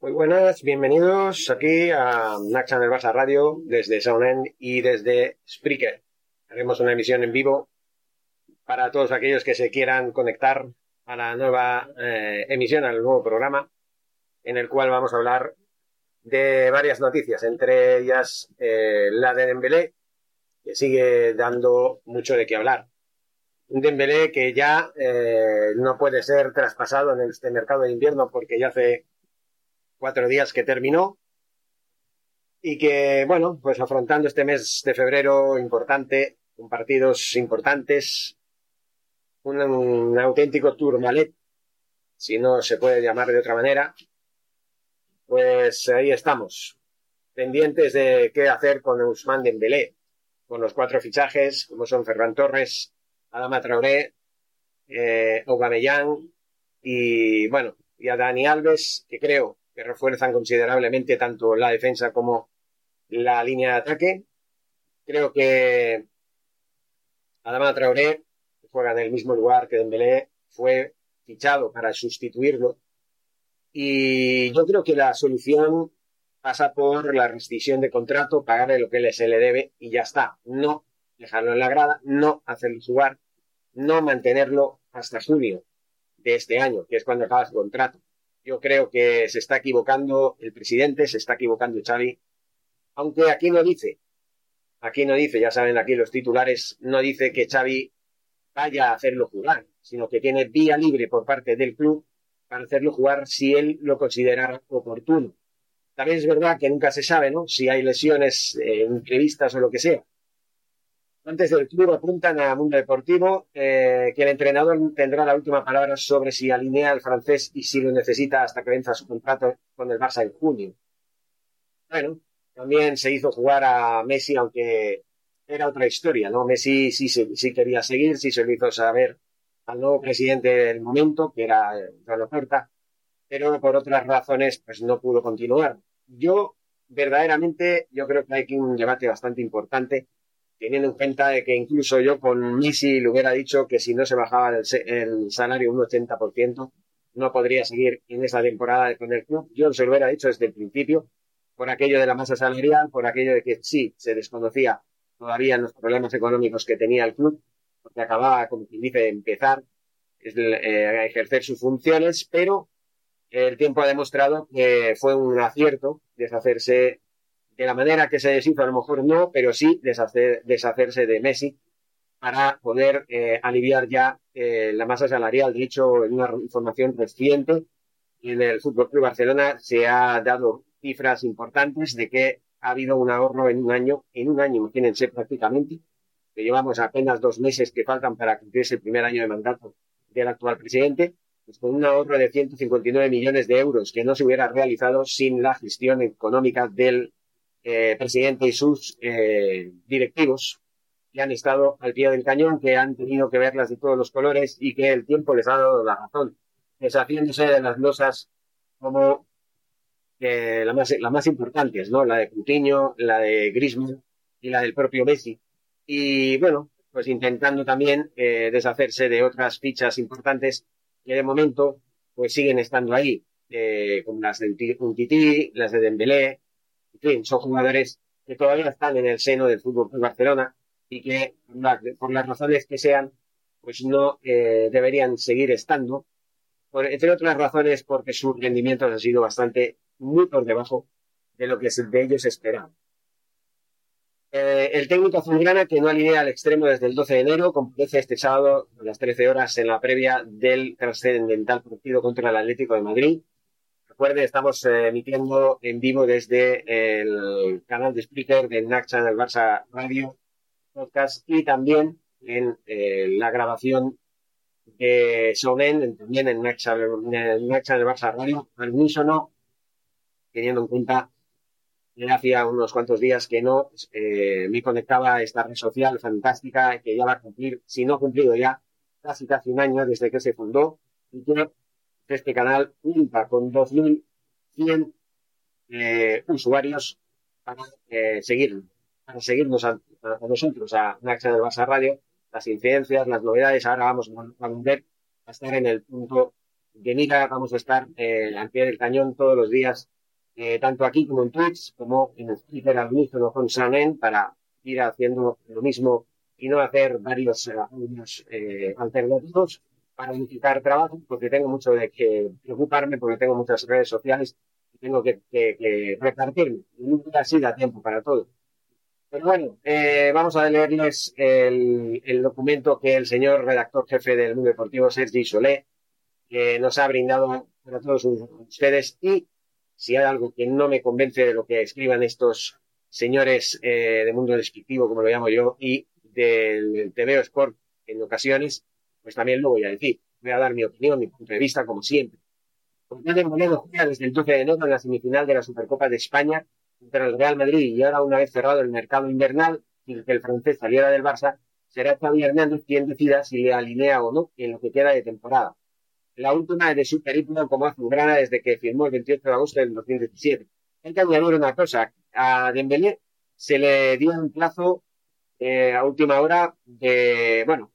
Muy buenas, bienvenidos aquí a Naxa en el Radio desde Sound y desde Spreaker. Haremos una emisión en vivo para todos aquellos que se quieran conectar a la nueva eh, emisión, al nuevo programa, en el cual vamos a hablar de varias noticias, entre ellas eh, la de Dembélé, que sigue dando mucho de qué hablar. Un Dembélé que ya eh, no puede ser traspasado en este mercado de invierno porque ya hace cuatro días que terminó y que, bueno, pues afrontando este mes de febrero importante, con partidos importantes, un, un auténtico tourmalet, si no se puede llamar de otra manera, pues ahí estamos, pendientes de qué hacer con Usman Dembélé, con los cuatro fichajes, como son Ferran Torres, Adama Traoré, eh, Aubameyang y, bueno, y a Dani Alves, que creo que refuerzan considerablemente tanto la defensa como la línea de ataque. Creo que Adama Traoré, juega en el mismo lugar que Dembélé, fue fichado para sustituirlo. Y yo creo que la solución pasa por la rescisión de contrato, pagarle lo que se le debe y ya está. No dejarlo en la grada, no hacerlo jugar, no mantenerlo hasta junio de este año, que es cuando acaba su contrato. Yo creo que se está equivocando el presidente, se está equivocando Xavi, aunque aquí no dice, aquí no dice, ya saben aquí los titulares, no dice que Xavi vaya a hacerlo jugar, sino que tiene vía libre por parte del club para hacerlo jugar si él lo considera oportuno. También es verdad que nunca se sabe, ¿no? Si hay lesiones eh, imprevistas o lo que sea. Antes del club apuntan a Mundo Deportivo eh, que el entrenador tendrá la última palabra sobre si alinea al francés y si lo necesita hasta que venza su contrato con el Barça en junio. Bueno, también se hizo jugar a Messi, aunque era otra historia, ¿no? Messi sí, sí, sí quería seguir, sí se lo hizo saber al nuevo presidente del momento, que era John Oferta, pero por otras razones, pues no pudo continuar. Yo, verdaderamente, yo creo que hay aquí un debate bastante importante teniendo en cuenta de que incluso yo con Messi le hubiera dicho que si no se bajaba el, el salario un 80%, no podría seguir en esa temporada con el club. Yo se lo hubiera dicho desde el principio, por aquello de la masa salarial, por aquello de que sí, se desconocía todavía los problemas económicos que tenía el club, porque acababa, como quien dice, de empezar eh, a ejercer sus funciones, pero el tiempo ha demostrado que fue un acierto deshacerse de la manera que se deshizo, a lo mejor no, pero sí deshacer, deshacerse de Messi para poder eh, aliviar ya eh, la masa salarial. De hecho, en una información reciente, en el Fútbol Club Barcelona se ha dado cifras importantes de que ha habido un ahorro en un año, en un año, imagínense prácticamente, que llevamos apenas dos meses que faltan para cumplirse el primer año de mandato del actual presidente, pues con un ahorro de 159 millones de euros que no se hubiera realizado sin la gestión económica del eh, presidente y sus eh, directivos que han estado al pie del cañón, que han tenido que verlas de todos los colores y que el tiempo les ha dado la razón, deshaciéndose de las losas como eh, las más, la más importantes, ¿no? La de Coutinho, la de Griezmann y la del propio Messi. Y bueno, pues intentando también eh, deshacerse de otras fichas importantes que de momento pues siguen estando ahí, como las de Untiti, las de Dembélé, en fin, son jugadores que todavía están en el seno del fútbol de Barcelona y que por las razones que sean, pues no eh, deberían seguir estando por, entre otras razones porque sus rendimientos han sido bastante muy por debajo de lo que de ellos esperaban. Eh, el técnico azulgrana, que no alinea al extremo desde el 12 de enero, comparece este sábado a las 13 horas en la previa del trascendental partido contra el Atlético de Madrid. Recuerde, estamos eh, emitiendo en vivo desde el canal de speaker de Naxa del Barça Radio Podcast y también en eh, la grabación de Sonen, también en Naxa, en del Barça Radio, al unísono, teniendo en cuenta hacía unos cuantos días que no eh, me conectaba a esta red social fantástica que ya va a cumplir, si no cumplido ya, casi casi un año desde que se fundó y que este canal cuenta con 2.100 eh, usuarios para eh, seguir, para seguirnos a, nosotros, a Naxa del Barça Radio, las incidencias, las novedades. Ahora vamos a volver a estar en el punto de mira, vamos a estar eh, al pie del cañón todos los días eh, tanto aquí como en Twitch, como en Twitter al unísono con Sanen, para ir haciendo lo mismo y no hacer varios audios eh, alternativos para unificar trabajo, porque tengo mucho de que preocuparme, porque tengo muchas redes sociales y tengo que, que, repartirme. Y nunca así da tiempo para todo. Pero bueno, eh, vamos a leerles el, el, documento que el señor redactor jefe del Mundo Deportivo, Sergi Solé, que nos ha brindado para todos ustedes y si hay algo que no me convence de lo que escriban estos señores eh, de mundo descriptivo, como lo llamo yo, y del TV Sport en ocasiones, pues también lo voy a decir. Voy a dar mi opinión, mi punto de vista, como siempre. de Moledo juega desde el 12 de enero en la semifinal de la Supercopa de España contra el Real Madrid y ahora una vez cerrado el mercado invernal y que el francés saliera del Barça, será Xavi Hernández quien decida si le alinea o no en lo que queda de temporada la última de su periplo como azulgrana desde que firmó el 28 de agosto del 2017. Hay que añadir una cosa. A Dembélé se le dio un plazo eh, a última hora de, bueno,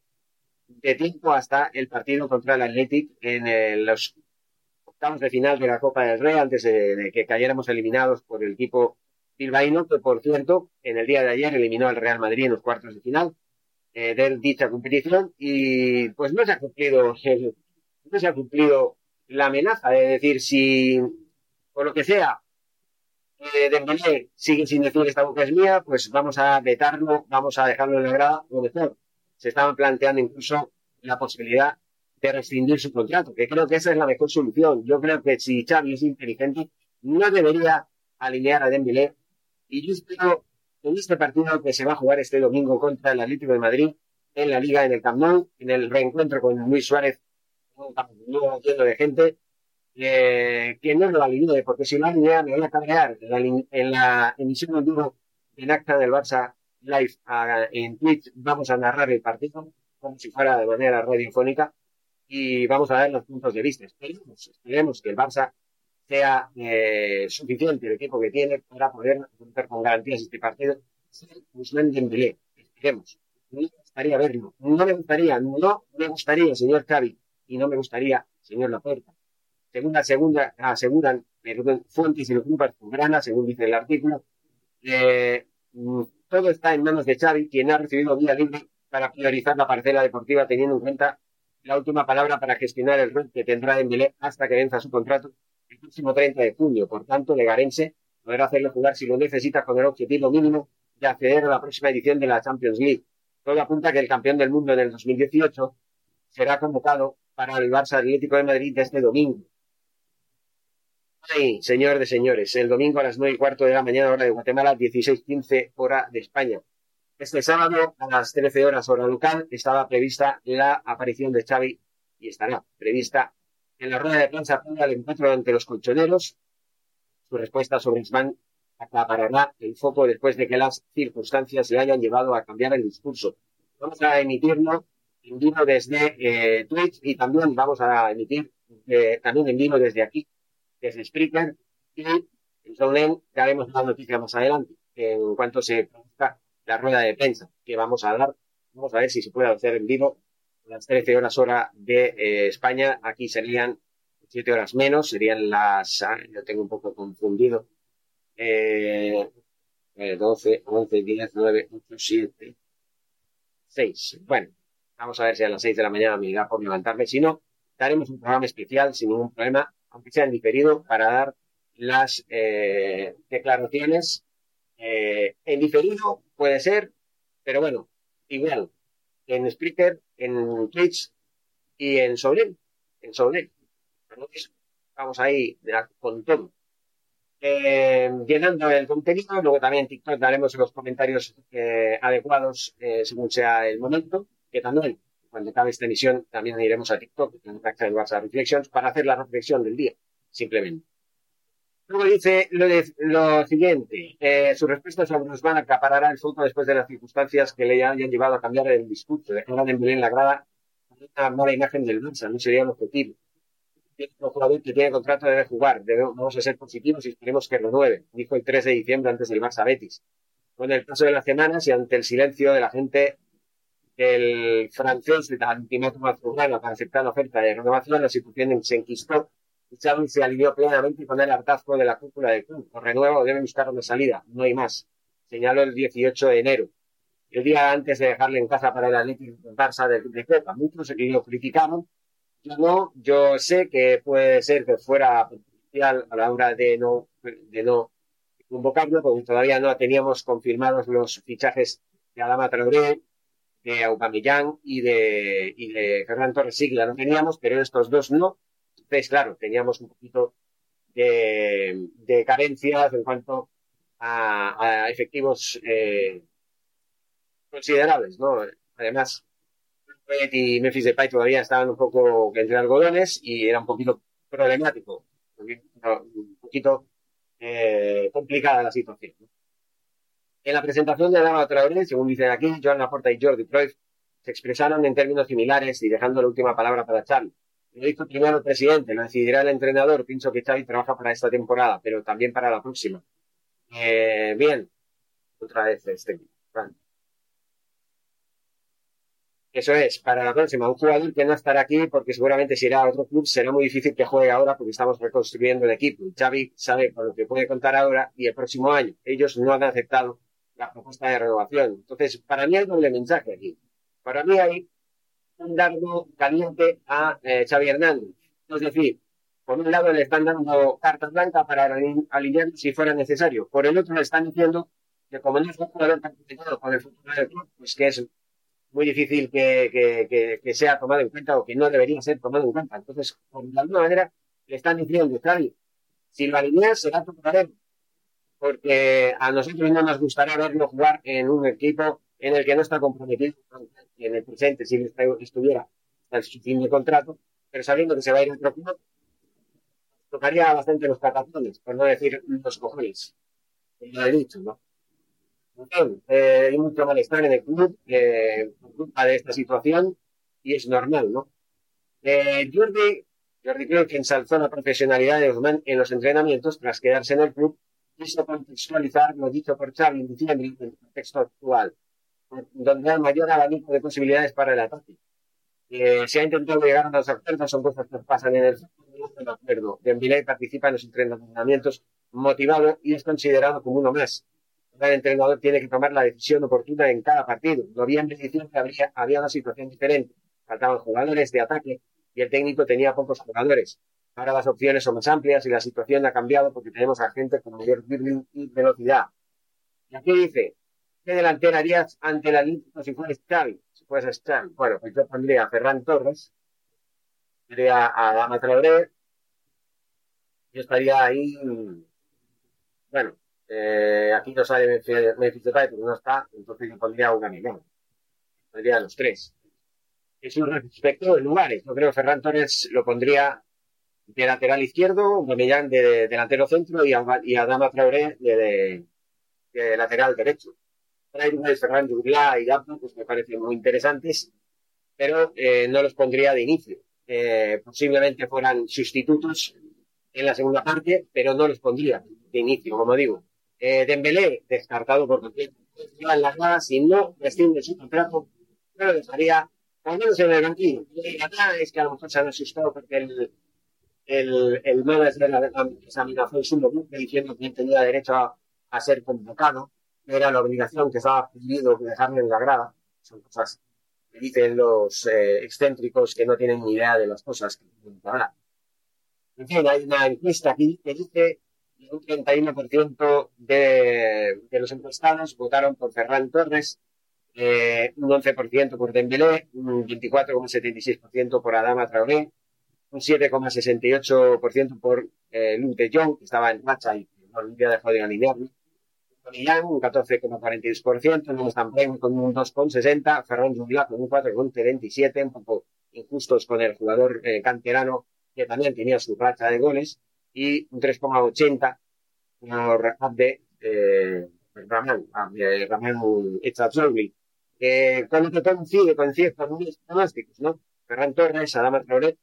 de tiempo hasta el partido contra el Athletic en los octavos de final de la Copa del Rey, antes de, que cayéramos eliminados por el equipo bilbaíno, que por cierto, en el día de ayer eliminó al Real Madrid en los cuartos de final eh, de dicha competición y pues no se ha cumplido no se ha cumplido la amenaza. de decir, si por lo que sea eh, Dembélé sigue sin decir esta boca es mía, pues vamos a vetarlo, vamos a dejarlo en la grada, o mejor, se estaban planteando incluso la posibilidad de rescindir su contrato, que creo que esa es la mejor solución. Yo creo que si Xavi es inteligente, no debería alinear a Dembélé. Y yo espero en este partido que se va a jugar este domingo contra el Atlético de Madrid en la Liga en el Camp Nou, en el reencuentro con Luis Suárez no entiendo de gente que no lo alinee, porque si lo alinea me voy a cabrear. En la, emisión en vivo en acta del Barça Live en Twitch vamos a narrar el partido como si fuera de manera radiofónica y vamos a ver los puntos de vista. Esperemos, que el Barça sea eh, suficiente el equipo que tiene para poder afrontar con garantías este partido. Guzmán Dembélé, esperemos. No me gustaría verlo. No me gustaría, no me gustaría, señor Xavi, y no me gustaría, señor Laporta. Segunda, segunda, aseguran perdón, fuentes y grana, según dice el artículo. Eh, todo está en manos de Xavi, quien ha recibido vía libre para priorizar la parcela deportiva, teniendo en cuenta la última palabra para gestionar el rol que tendrá Dembélé hasta que venza su contrato el próximo 30 de junio. Por tanto, Legarense podrá hacerle jugar si lo necesita con el objetivo mínimo de acceder a la próxima edición de la Champions League. Todo apunta que el campeón del mundo en el 2018 será convocado para el Barça Atlético de Madrid este domingo. Ay, señor de señores, el domingo a las nueve y cuarto de la mañana, hora de Guatemala, 16.15 hora de España. Este sábado, a las 13 horas hora local, estaba prevista la aparición de Xavi y estará prevista en la rueda de prensa al encuentro ante los colchoneros. Su respuesta sobre Isman acaparará el foco después de que las circunstancias le hayan llevado a cambiar el discurso. Vamos a emitirlo en vivo desde eh, Twitch y también vamos a emitir eh, también en vivo desde aquí, desde Spreaker y en Sonen daremos una noticia más adelante en cuanto se produzca la rueda de prensa que vamos a dar. Vamos a ver si se puede hacer en vivo a las 13 horas hora de eh, España. Aquí serían 7 horas menos, serían las, ah, yo tengo un poco confundido, eh, 12, 11, 10, 9, 8, 7, 6. Bueno, Vamos a ver si a las 6 de la mañana me irá por levantarme. Si no, daremos un programa especial sin ningún problema, aunque sea en diferido, para dar las eh, declaraciones. Eh, en diferido puede ser, pero bueno, igual, en Spreaker, en Twitch y en Sobre, en Sobre. Vamos ahí con todo. Eh, llenando el contenido, luego también en TikTok daremos los comentarios eh, adecuados eh, según sea el momento, que también cuando acabe esta emisión también iremos a TikTok, en WhatsApp Reflections, para hacer la reflexión del día, simplemente. Luego dice lo, siguiente, eh, su respuesta sobre Usman acaparará el fruto después de las circunstancias que le hayan llevado a cambiar el discurso. Dejar en Belén la grada una mala imagen del Barça, no sería el objetivo. Un jugador que tiene contrato debe jugar, vamos a ser positivos y esperemos que renueve, dijo el 3 de diciembre antes del Barça Betis. Con el paso de las semanas y ante el silencio de la gente el francés antimátomo azulgrana para aceptar la oferta de renovación, la situación se enquistó y Xavi se alineó plenamente con el hartazgo de la cúpula del club. Por renuevo debe buscar una salida, no hay más. Señaló el 18 de enero, el día antes de dejarle en casa para el Atlético Barça de, de Copa. Muchos lo criticaron. Yo no, yo sé que puede ser que fuera potencial a la hora de no, de no convocarlo, porque todavía no teníamos confirmados los fichajes de Adama Traoré, de Aubameyang y de, y de Ferran Torres no teníamos, pero estos dos no. Entonces, claro, teníamos un poquito de, de carencias en cuanto a, a efectivos eh, considerables, ¿no? Además, y Memphis Depay todavía estaban un poco entre algodones y era un poquito problemático, un poquito eh, complicada la situación. ¿no? En la presentación de Adama Traoré, según dicen aquí, Joan Laporta y Jordi Cruyff se expresaron en términos similares y dejando la última palabra para Xavi. Lo dijo primero el presidente, lo decidirá el entrenador. Pienso que Xavi trabaja para esta temporada, pero también para la próxima. Eh, bien, otra vez este. Bueno. Eso es, para la próxima, un jugador que no estará aquí porque seguramente si irá a otro club será muy difícil que juegue ahora porque estamos reconstruyendo el equipo. Xavi sabe con lo que puede contar ahora y el próximo año. Ellos no han aceptado la propuesta de renovación. Entonces, para mí hay doble mensaje aquí. Para mí hay un dardo caliente a eh, Xavi Hernández. Es decir, por un lado le están dando carta blanca para alinear si fuera necesario. Por el otro le están diciendo que como no es un jugador comprometido con el futuro del club, pues que es muy difícil que, que, que, que, sea tomado en cuenta o que no debería ser tomado en cuenta. Entonces, por de alguna manera, le están diciendo, Xavi, si lo alineas será tu problema porque a nosotros no nos gustaría verlo jugar en un equipo en el que no está comprometido en el presente, si estuviera hasta el fin de contrato, pero sabiendo que se va a ir a otro club, tocaría bastante los catatones, por no decir los cojones, como he dicho, ¿no? Entonces, eh, hay mucho malestar en el club eh, por culpa de esta situación y es normal, ¿no? Eh, Jordi, Jordi creo que ensalzó la profesionalidad de Osman en los entrenamientos tras quedarse en el club quiso contextualizar lo dicho por en diciembre en el contexto actual, donde hay mayor abanico de posibilidades para el ataque. Eh, se ha intentado llegar a las ofertas, son cosas que pasan en el de acuerdo. Dembélé participa en los entrenamientos motivado y es considerado como uno más. El entrenador tiene que tomar la decisión oportuna en cada partido. Noviembre y diciembre había, había una situación diferente. Faltaban jugadores de ataque y el técnico tenía pocos jugadores. Ahora las opciones son más amplias y la situación ha cambiado porque tenemos a gente con mayor velocidad. Y aquí dice, ¿qué delantera harías ante la Atlético si fueras Xavi? Si fueras Xavi. Bueno, pues yo pondría a Ferran Torres, pondría a Dama Traoré, yo estaría ahí, bueno, eh, aquí no sale Memphis Depay porque no está, entonces yo pondría a un. Pondría a los tres. Eso respecto de lugares. Yo creo que Ferran Torres lo pondría de lateral izquierdo, Gomellán de, de, delantero centro y, y Adama Traoré de, de, de lateral derecho. Traoré, Fernando Urla y Gabdo, pues me parecen muy interesantes, pero eh, no los pondría de inicio. Eh, posiblemente fueran sustitutos en la segunda parte, pero no los pondría de inicio, como digo. Eh, Dembélé, descartado por completo. En las nada, si no rescinde su contrato, pero dejaría, al menos en el banquillo. Y acá es que a lo mejor se han asustado porque el, el, el manager examinó el sumo diciendo que tenía derecho a, a, ser convocado, era la obligación que estaba pidiendo dejarle en la grada, son cosas dicen los eh, excéntricos que no tienen ni idea de las cosas que ahora. En fin, hay una encuesta aquí que dice que un 31% de, de los encuestados votaron por Ferran Torres, eh, un 11% por Dembélé, un 24,76% por Adama Traoré, un 7,68% por eh, Luke de Jong, que estaba en racha y no había dejado de alinearlo. Millán, un 14,42%, Nuno Stampen con un 2,60%, Ferran Juliá con un 4,27%, un poco injustos con el jugador eh, canterano que también tenía su racha de goles, y un 3,80% por Abde eh, Ramán, Abde Ramán Echazorli. Eh, con lo que coincide, coincide con unos pronósticos, ¿no? Ferran Torres, Adama Traoré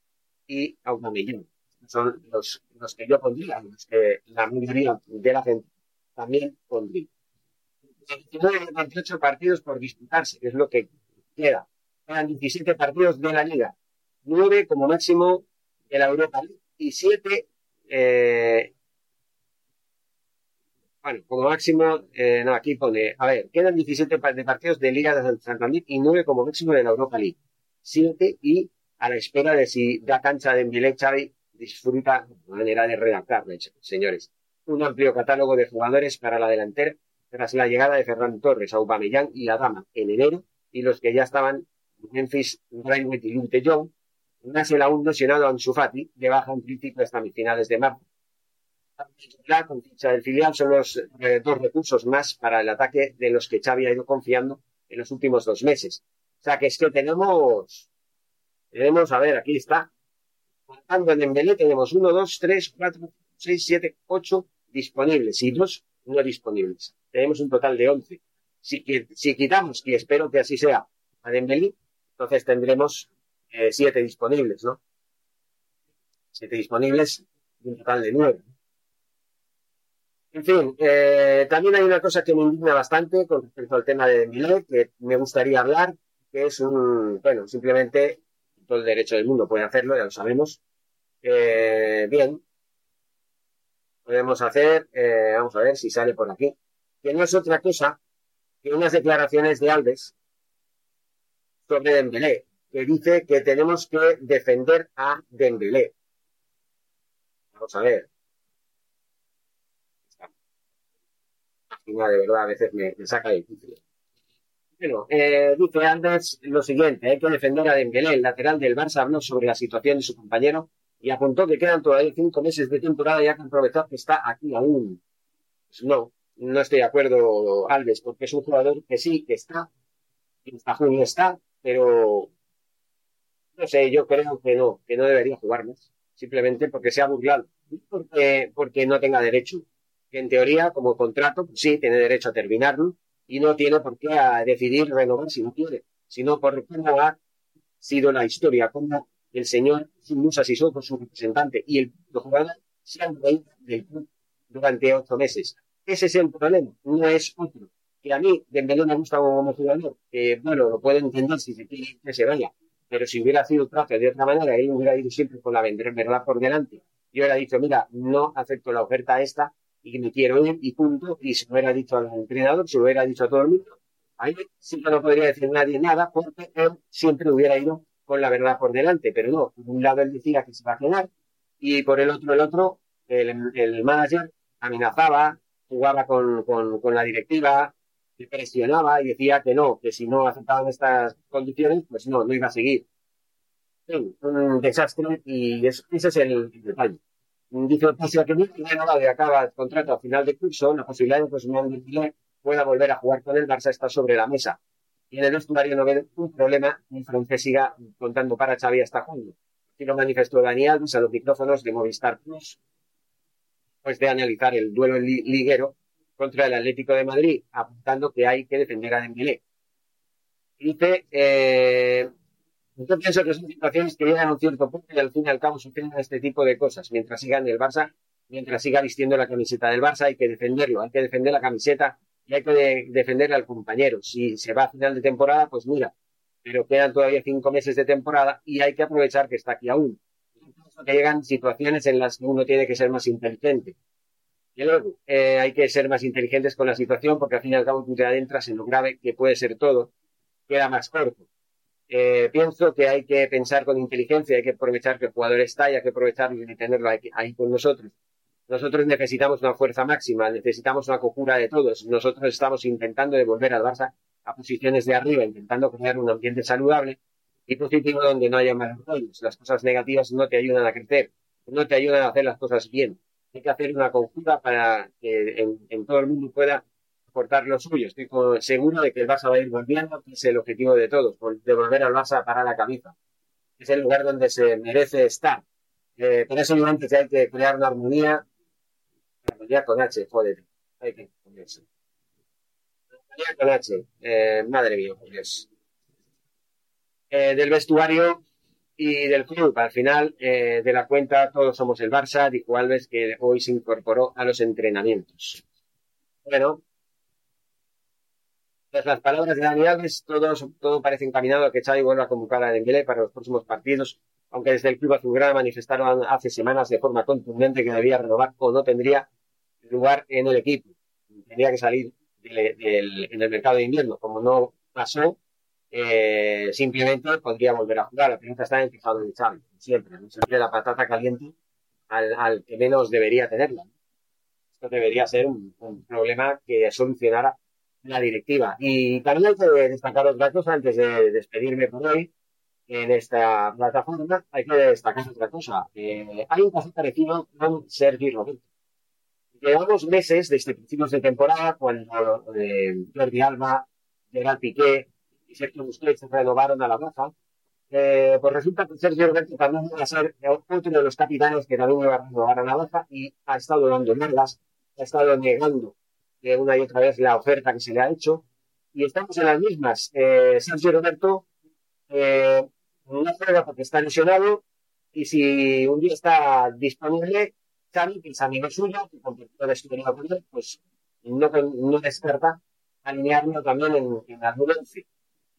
y Aubameyang. Son los, los que yo pondría, los que la mayoría de la gente también pondría. 19 28 partidos por disputarse, que es lo que queda. Quedan 17 partidos de la Liga, 9 como máximo de la Europa League y 7, eh, bueno, como máximo, eh, no, aquí pone, a ver, quedan 17 de partidos de Liga de Santander y 9 como máximo de la Europa League. 7 y a la espera de si da cancha de Mbile Xavi disfruta manera de redactar, señores un amplio catálogo de jugadores para la delantera tras la llegada de Ferran Torres, Aubameyang y Adama en enero y los que ya estaban Memphis, Greenwood y Lute Young, nace el aún lesionado Ansu Fati, de baja en crítico hasta finales de marzo. La con del filial son los eh, dos recursos más para el ataque de los que Xavi ha ido confiando en los últimos dos meses. O sea que es que tenemos, tenemos, a ver, aquí está, contando en Dembélé tenemos 1, 2, 3, 4, 6, 7, 8 disponibles y dos no disponibles. Tenemos un total de 11. Si, si quitamos, y espero que así sea, a Dembélé, entonces tendremos eh, siete disponibles, ¿no? Siete disponibles y un total de nueve. En fin, eh, también hay una cosa que me indigna bastante con respecto al tema de Dembélé, que me gustaría hablar, que es un, bueno, simplemente todo el derecho del mundo puede hacerlo, ya lo sabemos. Eh, bien, podemos hacer, eh, vamos a ver si sale por aquí, que no es otra cosa que unas declaraciones de Alves sobre Dembélé, que dice que tenemos que defender a Dembélé. Vamos a ver. de verdad a veces me, saca difícil. Bueno, eh, dice Alves lo siguiente, hay que defender a Dembélé, el lateral del Barça habló sobre la situación de su compañero y apuntó que quedan todavía cinco meses de temporada y hay que aprovechar que está aquí aún. Pues no, no estoy de acuerdo, Alves, porque es un jugador que sí, que está, que está junio está, pero no sé, yo creo que no, que no debería jugar más, simplemente porque se ha burlado, porque, porque no tenga derecho, que en teoría, como contrato, pues sí, tiene derecho a terminarlo y no tiene por qué decidir renovar si no quiere, sino por cómo ha sido la historia, cómo el señor Musa Sissoko, su representante, y el jugador se han reído del club durante ocho meses. Ese es el problema, no es otro. Que a mí Dembélé me gusta como jugador, que bueno, lo puedo entender si se quiere que se vaya, pero si hubiera sido trato de otra manera, él hubiera ido siempre con la verdad por delante. Yo hubiera dicho, mira, no acepto la oferta esta y me quiero ir y punto, y se lo hubiera dicho al entrenador, se lo hubiera dicho a todo el mundo, ahí sí que no podría decir nadie nada porque él siempre hubiera ido con la verdad por delante, pero no, por un lado él decía que se va a quedar y por el otro, el otro, el, el manager amenazaba, jugaba con, con, la directiva, le presionaba y decía que no, que si no aceptaban estas condiciones, pues no, no iba a seguir. un desastre y ese es el, detalle. Dice el que no de acaba el contrato a final de curso, la posibilidad de que Ousmane pueda volver a jugar con el Barça está sobre la mesa y en el vestuario no ve un problema ni francés siga contando para Xavi hasta junio. Así lo manifestó Daniel Alves a los micrófonos de Movistar Plus, pues de analizar el duelo liguero contra el Atlético de Madrid, apuntando que hay que defender a Dembélé. Dice, eh, yo pienso que son situaciones que llegan a un cierto punto y al fin y al cabo suceden este tipo de cosas. Mientras siga en el Barça, mientras siga vistiendo la camiseta del Barça, hay que defenderlo, hay que defender la camiseta y hay que defender al compañero. Si se va a final de temporada, pues mira, pero quedan todavía cinco meses de temporada y hay que aprovechar que está aquí aún. Que llegan situaciones en las que uno tiene que ser más inteligente. Y luego, eh, hay que ser más inteligentes con la situación porque al fin y al cabo tú te adentras en lo grave que puede ser todo, queda más corto. Eh, pienso que hay que pensar con inteligencia, hay que aprovechar que el jugador está y hay que aprovecharlo y tenerlo ahí con nosotros. Nosotros necesitamos una fuerza máxima, necesitamos una cojura de todos. Nosotros estamos intentando devolver al Barça a posiciones de arriba, intentando crear un ambiente saludable y positivo donde no haya malos rollos. Las cosas negativas no te ayudan a crecer, no te ayudan a hacer las cosas bien. Hay que hacer una conjura para que en, todo el mundo pueda aportar lo suyo. Estoy seguro de que el Barça va a ir volviendo, que es el objetivo de todos, devolver al Barça para la cabeza. Es el lugar donde se merece estar. Eh, pero eso antes hay que crear una armonía, armonía con H, joder, hay que ponerse. Armonía con H, eh, madre mía, por Dios. Eh, del vestuario y del club. Al final eh, de la cuenta, todos somos el Barça, dijo Alves, que hoy se incorporó a los entrenamientos. Bueno, tras las palabras de Dani Alves, todo, todo parece encaminado a que Xavi vuelva a convocar a Dembélé para los próximos partidos, aunque desde el club azulgrana manifestaron hace semanas de forma contundente que debía renovar o no tendría lugar en el equipo. Tendría que salir en el mercado de invierno, como no pasó eh, simplemente podría volver a jugar. La pregunta está en fijado en Xavi, siempre, siempre la patata caliente al, que menos debería tenerla. Esto debería ser un, problema que solucionara la directiva. Y también hay que destacar otra cosa antes de despedirme por hoy. En esta plataforma hay que destacar otra cosa. Eh, hay un caso parecido con Sergi Roberto. Llevamos meses desde principios de temporada cuando eh, Jordi Alba, Gerard Piqué, y Sergio Busquets se renovaron a la baja, eh, pues resulta que Sergio Roberto también va a ser otro de los capitanes que también va a renovar a la baja y ha estado dando largas, ha estado negando eh, una y otra vez la oferta que se le ha hecho. Y estamos en las mismas. Eh, Sergio Roberto eh, no juega porque está lesionado y si un día está disponible, Xavi, que es amigo suyo, que completó la historia con él, pues no, no descarta alinearlo también en, en once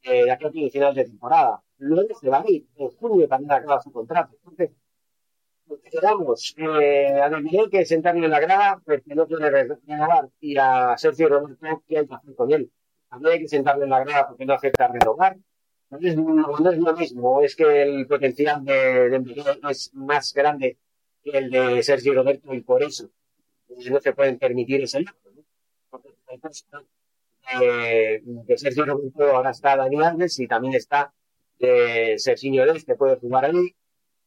eh, de aquí final de temporada. Luego se va a ir. En junio también acaba su contrato. Entonces, quedamos eh, a Dembélé que sentarle en la grada porque no quiere renovar y a Sergio Roberto que hay que hacer con él. También hay que sentarle en la grada porque no acepta renovar. No es, no es lo mismo, es que el potencial de Dembélé es más grande que el de Sergio Roberto y por eso no se pueden permitir ese lujo. ¿no? Porque eh, de Sergio Roberto ahora está Dani Alves y también está de Serginho Des, que puede jugar ahí,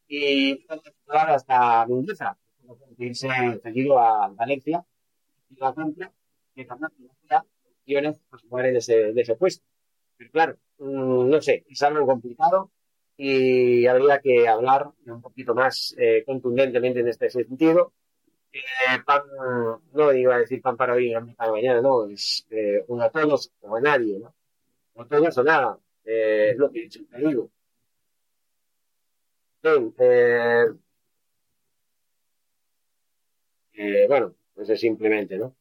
y jugar hasta Mendoza, irse seguido a Valencia y la compra, que también tiene pues, jugar en ese, de ese puesto. Pero claro, mm, no sé, es algo complicado y habría que hablar un poquito más eh, contundentemente en este sentido eh, pan, no iba a decir pan para hoy para mañana, no, es eh, a todos o a nadie, ¿no? O todos o nada, eh, es lo que te digo. Eh, eh, bueno, pues es simplemente, ¿no?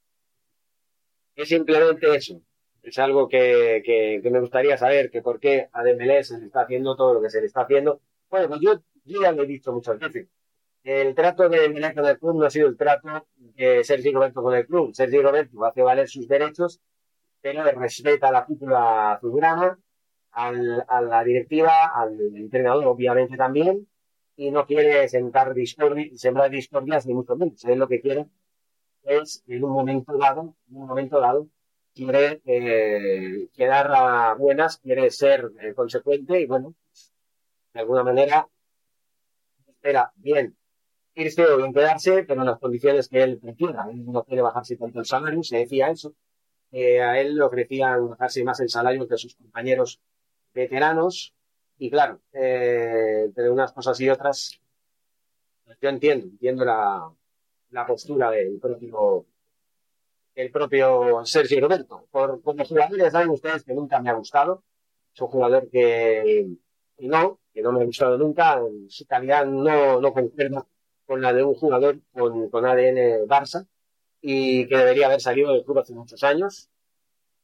Es simplemente eso. Es algo que, que, me gustaría saber, que por qué a Dembélé se le está haciendo todo lo que se le está haciendo. Bueno, pues yo, ya lo he dicho muchas veces el trato de Milán con el club no ha sido el trato de Sergio Roberto con el club. Sergio Roberto hace valer sus derechos, pero respeta la cúpula azulgrana, al, a la directiva, al entrenador obviamente también, y no quiere sentar discordia, sembrar discordias ni mucho menos. Él lo que quiere es, en un momento dado, en un momento dado, quiere eh, quedar a buenas, quiere ser eh, consecuente y bueno, de alguna manera, espera, bien, irse o bien quedarse, pero en las condiciones que él prefiera. Él no quiere bajarse tanto el salario, se decía eso. A él le ofrecían bajarse más el salario que a sus compañeros veteranos. Y claro, eh, entre unas cosas y otras, yo entiendo, entiendo la, la postura del propio, el propio Sergio Roberto. Por, como jugador, ya saben ustedes que nunca me ha gustado. Es un jugador que, no, que no me ha gustado nunca. Su calidad no, no concuerda con la de un jugador con, con ADN Barça y que debería haber salido del club hace muchos años.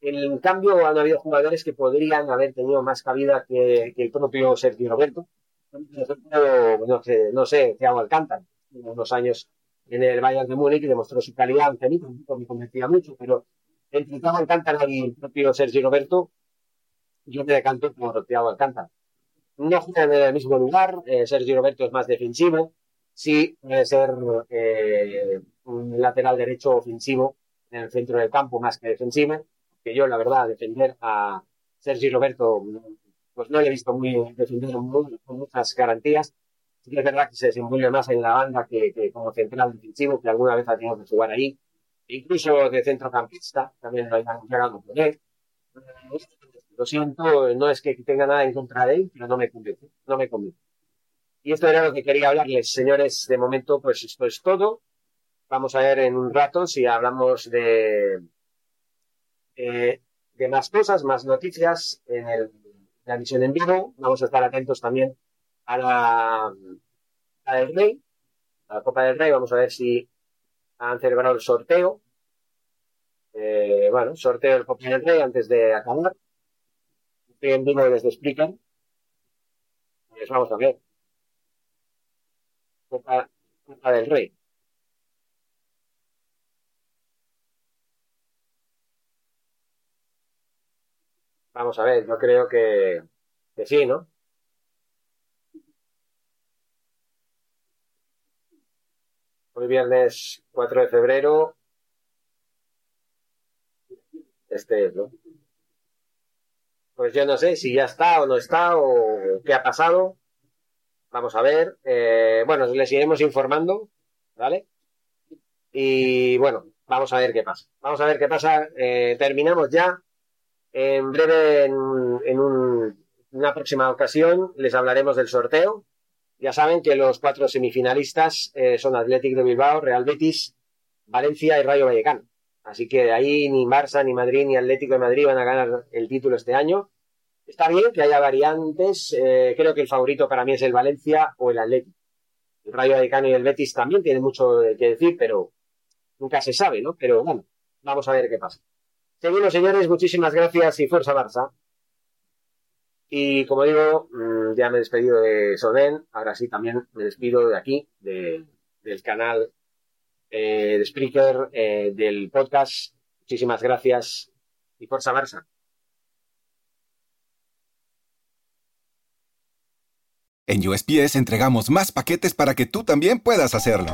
En cambio, han habido jugadores que podrían haber tenido más cabida que, el propio Sergio Roberto. no sé, no sé, Thiago Alcántara, unos años en el Bayern de Múnich y demostró su calidad, aunque a mí me convencía mucho, pero entre Thiago Alcántara y el propio Sergio Roberto, yo me decanto por Thiago Alcántara. no juegan en el mismo lugar. Eh, Sergio Roberto es más defensivo. Sí, puede ser eh, un lateral derecho ofensivo en el centro del campo más que defensivo. Que yo, la verdad, defender a Sergio Roberto, pues no le he visto muy defender con muchas garantías. Sí que es verdad que se desenvuelve más en la banda que, que como central defensivo, que alguna vez ha tenido que jugar ahí. Incluso de centrocampista, también lo han llegado por él. Lo siento, no es que tenga nada en contra de él, pero no me convence, no me convence. Y esto era lo que quería hablarles, señores. De momento, pues esto es todo. Vamos a ver en un rato si hablamos de, eh, de más cosas, más noticias en el, la emisión en vivo. Vamos a estar atentos también a la, Rey, a la Copa del Rey. Vamos a ver si han celebrado el sorteo. Eh, bueno, sorteo del Copa del Rey antes de acabar estoy en vivo desde explican. Pues vamos a ver. Copa del Rey. Vamos a ver, yo creo que, que sí, ¿no? Hoy viernes 4 de febrero. Este es, ¿no? pues yo no sé si ya está o no está o qué ha pasado. Vamos a ver. Eh, bueno, les iremos informando, ¿vale? Y bueno, vamos a ver qué pasa. Vamos a ver qué pasa. Eh, terminamos ya. En breve, en, una próxima ocasión, les hablaremos del sorteo. Ya saben que los cuatro semifinalistas eh, son Athletic de Bilbao, Real Betis, Valencia y Rayo Vallecano. Así que ahí ni Barça, ni Madrid, ni Atlético de Madrid van a ganar el título este año. Está bien que haya variantes. Eh, creo que el favorito para mí es el Valencia o el Atlético. El Rayo Vallecano y el Betis también tienen mucho que decir, pero nunca se sabe, ¿no? Pero bueno, vamos a ver qué pasa. Seguimos, señores. Muchísimas gracias y fuerza Barça. Y como digo, mm, ya me he despedido de Soden. Ahora sí, también me despido de aquí, del canal eh, de Spreaker, eh, del podcast. Muchísimas gracias y fuerza Barça. En USPS entregamos más paquetes para que tú también puedas hacerlo.